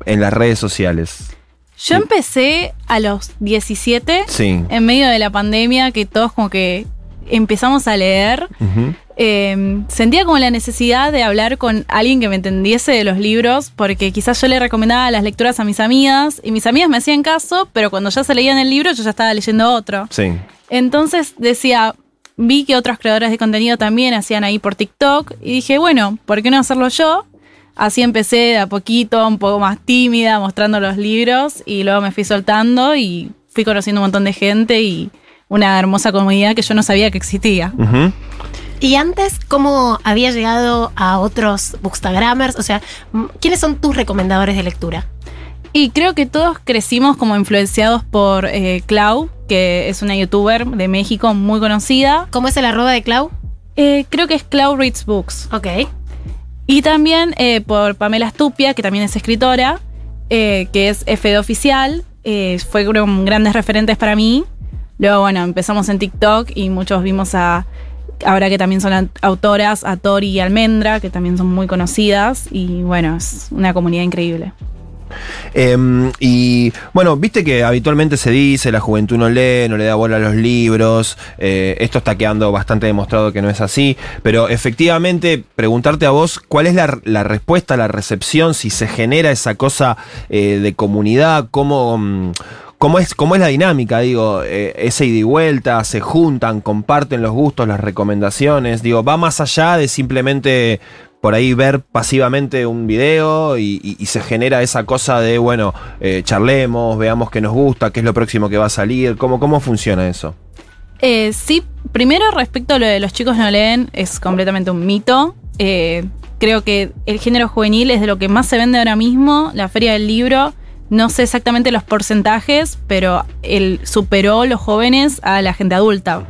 en las redes sociales? Yo empecé a los 17, Sí. en medio de la pandemia, que todos como que empezamos a leer. Ujú. Eh, sentía como la necesidad de hablar con alguien que me entendiese de los libros, porque quizás yo le recomendaba las lecturas a mis amigas y mis amigas me hacían caso, pero cuando ya se leían el libro yo ya estaba leyendo otro. Sí. Entonces decía, vi que otros creadores de contenido también hacían ahí por TikTok y dije, bueno, ¿por qué no hacerlo yo? Así empecé de a poquito, un poco más tímida, mostrando los libros y luego me fui soltando y fui conociendo un montón de gente y una hermosa comunidad que yo no sabía que existía. Y antes, ¿cómo había llegado a otros bookstagrammers? O sea, m- ¿quiénes son tus recomendadores de lectura? Y creo que todos crecimos como influenciados por eh, Clau, que es una youtuber de México muy conocida. ¿Cómo es el arroba de Clau? Eh, creo que es Clau Reads Books. Ok. Y también eh, por Pamela Stupia, que también es escritora, que es F de Oficial. fue fueron grandes referentes para mí. Luego, bueno, empezamos en TikTok y muchos vimos a, ahora que también son autoras, a Tori y Almendra, que también son muy conocidas. Y bueno, es una comunidad increíble. Em, y bueno, viste que habitualmente se dice, la juventud no lee, no le da bola a los libros, eh, esto está quedando bastante demostrado que no es así, pero efectivamente preguntarte a vos cuál es la, respuesta, la recepción, si se genera esa cosa eh, de comunidad, cómo... ¿Cómo es, ¿Cómo es la dinámica? Digo, eh, ese ida y vuelta, se juntan, comparten los gustos, las recomendaciones. Digo, va más allá de simplemente por ahí ver pasivamente un video y se genera esa cosa de, bueno, eh, charlemos, veamos qué nos gusta, qué es lo próximo que va a salir. ¿Cómo, cómo funciona eso? Eh, sí, primero respecto a lo de los chicos no leen, es completamente un mito. Eh, creo que el género juvenil es de lo que más se vende ahora mismo. La feria del libro, no sé exactamente los porcentajes, pero él superó los jóvenes a la gente adulta.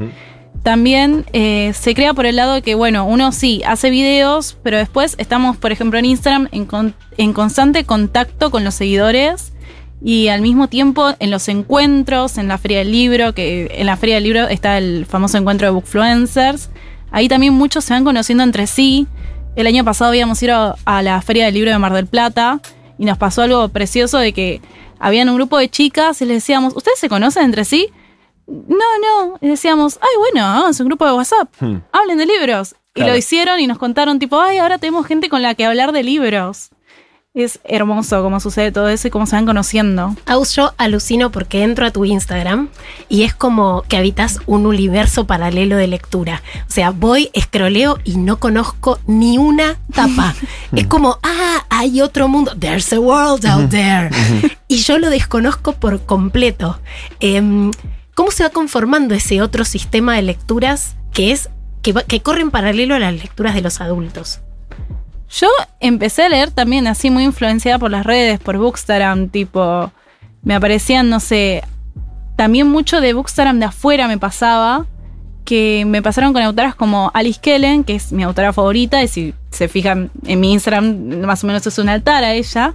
También eh, se crea por el lado de que, bueno, uno sí hace videos, pero después estamos, por ejemplo, en Instagram en, con- en constante contacto con los seguidores y al mismo tiempo en los encuentros, en la Feria del Libro, que en la Feria del Libro está el famoso encuentro de Bookfluencers. Ahí también muchos se van conociendo entre sí. El año pasado habíamos ido a la Feria del Libro de Mar del Plata y nos pasó algo precioso de que habían un grupo de chicas y les decíamos, ¿ustedes se conocen entre sí? No, no. Y decíamos, ay, bueno, hagamos un grupo de WhatsApp. Hablen de libros. Y lo hicieron y nos contaron, tipo, ay, ahora tenemos gente con la que hablar de libros. Es hermoso cómo sucede todo eso y cómo se van conociendo. Aus, yo alucino porque entro a tu Instagram y es como que habitas un universo paralelo de lectura. O sea, voy, escroleo y no conozco ni una tapa. es como, ah, hay otro mundo. There's a world out there. y yo lo desconozco por completo. Em, ¿Cómo se va conformando ese otro sistema de lecturas que es que, va- que corre en paralelo a las lecturas de los adultos? Yo empecé a leer también así muy influenciada por las redes, por Bookstagram, tipo, me aparecían, no sé, también mucho de Bookstagram de afuera me pasaba, que me pasaron con autoras como Alice Kellen, que es mi autora favorita, y si se fijan en mi Instagram, más o menos es un altar a ella.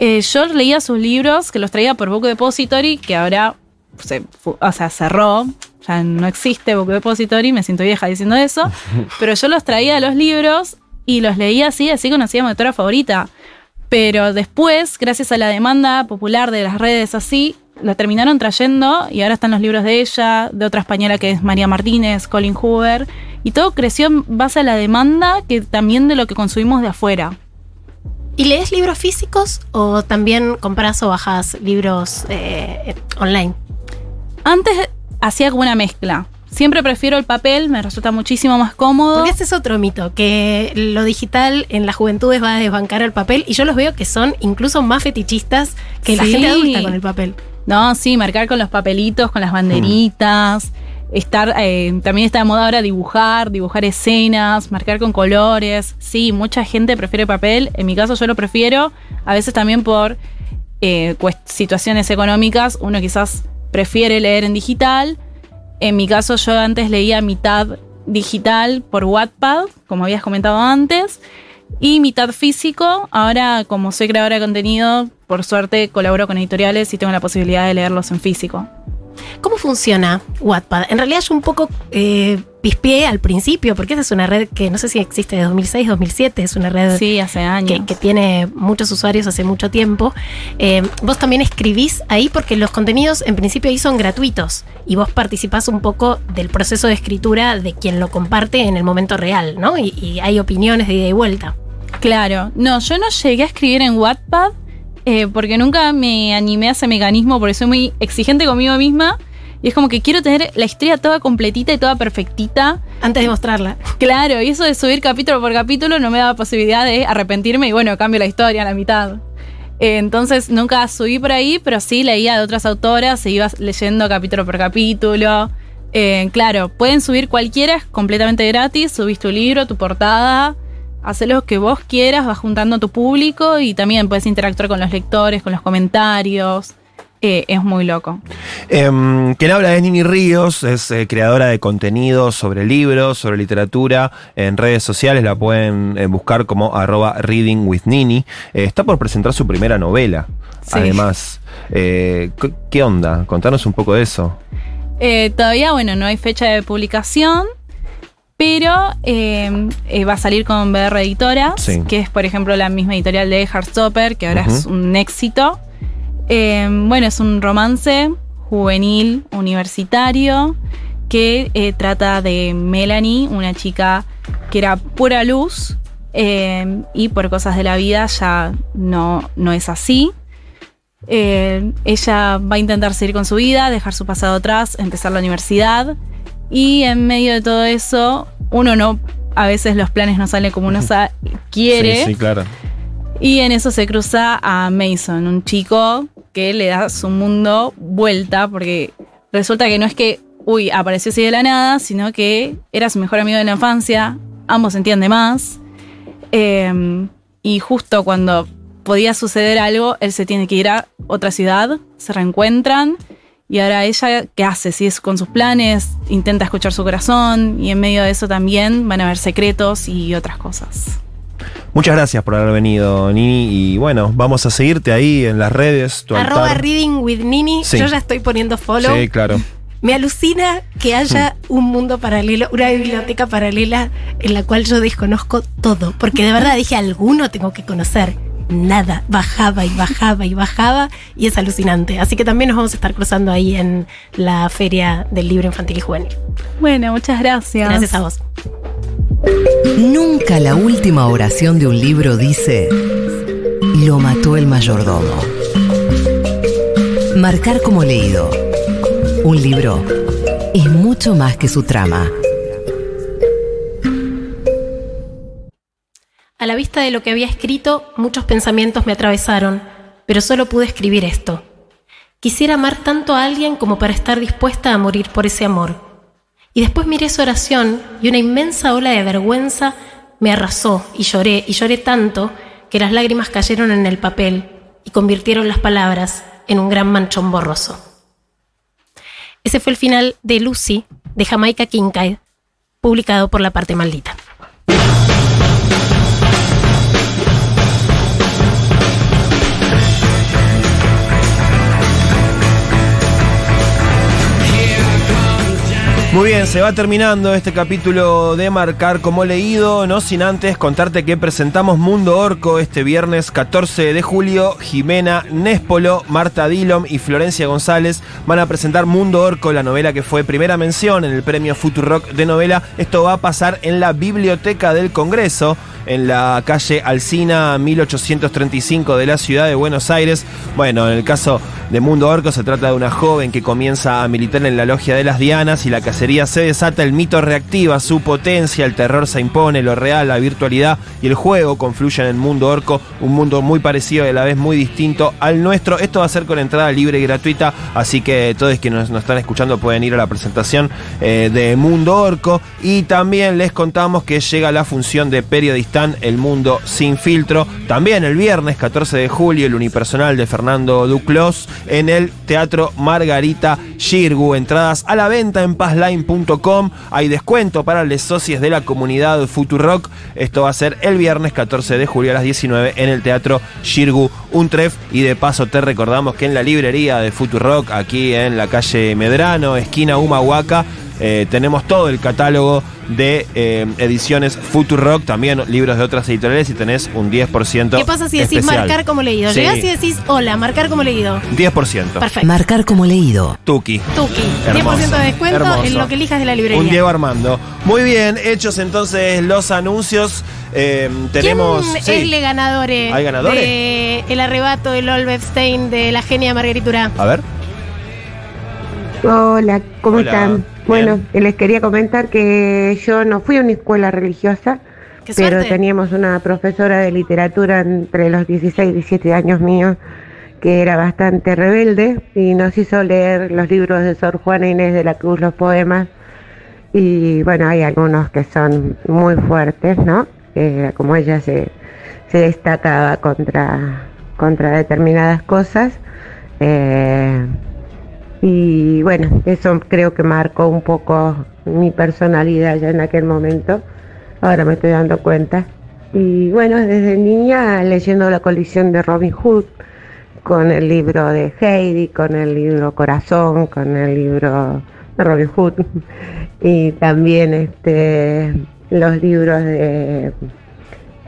Eh, yo leía sus libros, que los traía por Book Depository, que ahora se, o sea, cerró, ya no existe Book Depository, me siento vieja diciendo eso, pero yo los traía a los libros y los leía así, así conocía a mi autora favorita. Pero después, gracias a la demanda popular de las redes así, la terminaron trayendo y ahora están los libros de ella, de otra española que es María Martínez, Colin Hoover, y todo creció en base a la demanda que también de lo que consumimos de afuera. ¿Y lees libros físicos o también compras o bajas libros eh, online? Antes hacía como una mezcla. Siempre prefiero el papel, me resulta muchísimo más cómodo. Porque ese es otro mito, que lo digital en las juventudes va a desbancar el papel y yo los veo que son incluso más fetichistas que la gente adulta con el papel. No, sí, marcar con los papelitos, con las banderitas. Estar, eh, también está de moda ahora dibujar, dibujar escenas, marcar con colores. Sí, mucha gente prefiere papel. En mi caso yo lo prefiero. A veces también por eh, situaciones económicas, uno quizás prefiere leer en digital. En mi caso yo antes leía mitad digital por Wattpad, como habías comentado antes, y mitad físico. Ahora, como soy creadora de contenido, por suerte colaboro con editoriales y tengo la posibilidad de leerlos en físico. ¿Cómo funciona Wattpad? En realidad yo un poco eh, pispié al principio, porque esa es una red que no sé si existe de 2006, 2007, es una red Sí, hace años. que, que tiene muchos usuarios hace mucho tiempo. Eh, vos también escribís ahí porque los contenidos en principio ahí son gratuitos y vos participás un poco del proceso de escritura de quien lo comparte en el momento real, ¿no? Y, y hay opiniones de ida y vuelta. Claro, no, yo no llegué a escribir en Wattpad eh, porque nunca me animé a ese mecanismo porque soy muy exigente conmigo misma y es como que quiero tener la historia toda completita y toda perfectita. Antes de mostrarla. Claro, y eso de subir capítulo por capítulo no me daba posibilidad de arrepentirme y bueno, cambio la historia a la mitad. Eh, entonces nunca subí por ahí, pero sí leía de otras autoras, se iba leyendo capítulo por capítulo. Eh, claro, pueden subir cualquiera, es completamente gratis, subís tu libro, tu portada, haces lo que vos quieras, vas juntando a tu público y también puedes interactuar con los lectores, con los comentarios. Eh, es muy loco. Em, quien habla es Nini Ríos, es eh, creadora de contenido sobre libros, sobre literatura en redes sociales, la pueden eh, buscar como arroba reading with Nini. Eh, está por presentar su primera novela, Sí. además. Eh, ¿qué- ¿Qué onda? Contanos un poco de eso. Eh, todavía, bueno, no hay fecha de publicación, pero eh, eh, va a salir con BR Editoras, Sí. que es, por ejemplo, la misma editorial de Heartstopper, que ahora es un éxito. Eh, bueno, es un romance juvenil universitario que eh, trata de Melanie, una chica que era pura luz eh, y por cosas de la vida ya no, no es así. Ella va a intentar seguir con su vida, dejar su pasado atrás, empezar la universidad y en medio de todo eso, uno no, a veces los planes no salen como uno quiere. Sí, sí, claro. Y en eso se cruza a Mason, un chico que le da su mundo vuelta, porque resulta que no es que, uy, apareció así de la nada, sino que era su mejor amigo de la infancia, ambos se entienden más. Eh, y justo cuando podía suceder algo, él se tiene que ir a otra ciudad, se reencuentran. Y ahora ella, ¿qué hace? Si es con sus planes, intenta escuchar su corazón y en medio de eso también van a haber secretos y otras cosas. Muchas gracias por haber venido, Nini. Y bueno, vamos a seguirte ahí en las redes. Tu Arroba altar. Reading with Nini. Sí. Yo ya estoy poniendo follow. Sí, claro. Me alucina que haya un mundo paralelo, una biblioteca paralela en la cual yo desconozco todo. Porque de verdad dije, alguno tengo que conocer. Nada, bajaba y bajaba y bajaba y es alucinante. Así que también nos vamos a estar cruzando ahí en la Feria del Libro Infantil y Juvenil. Bueno, muchas gracias. Gracias a vos. Nunca la última oración de un libro dice, lo mató el mayordomo. Marcar como leído. Un libro es mucho más que su trama. A la vista de lo que había escrito, muchos pensamientos me atravesaron, pero solo pude escribir esto. Quisiera amar tanto a alguien como para estar dispuesta a morir por ese amor. Y después miré su oración y una inmensa ola de vergüenza me arrasó y lloré, y lloré tanto que las lágrimas cayeron en el papel y convirtieron las palabras en un gran manchón borroso. Ese fue el final de Lucy, de Jamaica Kincaid, publicado por La Parte Maldita. Muy bien, se va terminando este capítulo de Marcar como leído, no sin antes contarte que presentamos Mundo Orco este viernes 14 de julio. Jimena Néspolo, Marta Dillom y Florencia González van a presentar Mundo Orco, la novela que fue primera mención en el premio Futurock de novela. Esto va a pasar en la Biblioteca del Congreso, en la calle Alcina 1835 de la ciudad de Buenos Aires. Bueno, en el caso de Mundo Orco. Se trata de una joven que comienza a militar en la logia de las Dianas y la cacería se desata, el mito reactiva su potencia, el terror se impone, lo real, la virtualidad y el juego confluyen en Mundo Orco, un mundo muy parecido y a la vez muy distinto al nuestro. Esto va a ser con entrada libre y gratuita, así que todos quienes nos están escuchando pueden ir a la presentación eh, de Mundo Orco y también les contamos que llega la función de Periodistán, El Mundo Sin Filtro, también el viernes 14 de julio, el unipersonal de Fernando Duclos en el Teatro Margarita Girgu. Entradas a la venta en Hay descuento para los socios de la comunidad Futurock. Esto va a ser el viernes 14 de julio a las 19 en el Teatro Girgu Untref. Y de paso te recordamos que en la librería de Futurock, aquí en la calle Medrano, esquina Humahuaca, eh, tenemos todo el catálogo de eh, ediciones Futurock, también libros de otras editoriales y tenés un 10%. ¿Qué pasa si decís especial. marcar como leído? Sí. Llegás y decís hola, marcar como leído. 10%. Perfecto. Marcar como leído. Tuki. Tuki. Hermoso, 10% de descuento hermoso. en lo que elijas de la librería. Un Diego Armando. Muy bien, hechos entonces los anuncios. eh, tenemos. ¿Quién sí. es el ganador eh, ¿Hay ganadores? de el arrebato del Olbestein de la genia Margaritura? A ver. Hola, ¿cómo Hola, están? Bueno, les quería comentar que yo no fui a una escuela religiosa, pero teníamos una profesora de literatura entre los 16 y 17 años míos que era bastante rebelde y nos hizo leer los libros de Sor Juana Inés de la Cruz, los poemas. Y bueno, hay algunos que son muy fuertes, ¿no? Eh, como ella se, se destacaba contra, contra determinadas cosas. Eh, y bueno, eso creo que marcó un poco mi personalidad ya en aquel momento. Ahora me estoy dando cuenta. Y bueno, desde niña leyendo la colección de Robin Hood, con el libro de Heidi, con el libro Corazón, con el libro de Robin Hood. Y también este los libros de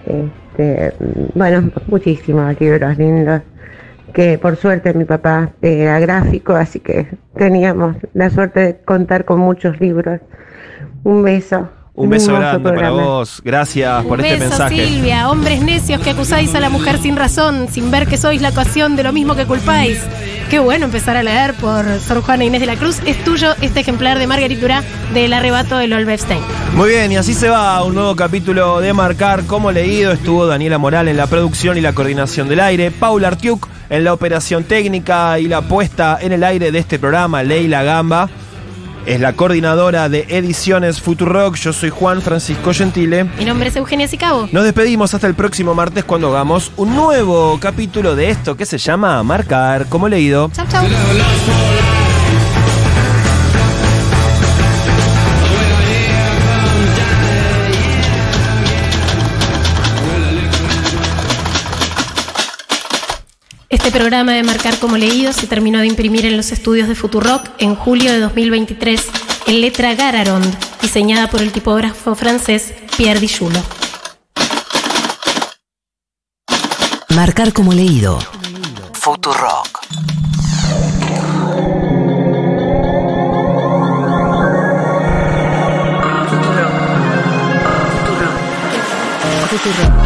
este, bueno, muchísimos libros lindos que por suerte mi papá era gráfico, así que teníamos la suerte de contar con muchos libros. Un beso. Un beso grande para vos. Gracias por Un este beso, mensaje. Silvia. Hombres necios que acusáis a la mujer sin razón, sin ver que sois la ocasión de lo mismo que culpáis. Qué bueno empezar a leer por Sor Juana Inés de la Cruz. Es tuyo este ejemplar de Margaritura del arrebato del Olbestein. Muy bien, y así se va un nuevo capítulo de Marcar como leído. Estuvo Daniela Moral en la producción y la coordinación del aire, Paula Artiuk en la operación técnica y la puesta en el aire de este programa, Leila Gamba. Es la coordinadora de ediciones Futurock. Yo soy Juan Francisco Gentile. Mi nombre es Eugenia Sicabo. Nos despedimos hasta el próximo martes cuando hagamos un nuevo capítulo de esto que se llama Marcar como leído. Chau, chau. Este programa de Marcar como leído se terminó de imprimir en los estudios de Futurock en julio de 2023 en letra Gararond, diseñada por el tipógrafo francés Pierre Dijulo. Marcar como leído. Futurock. Futurock.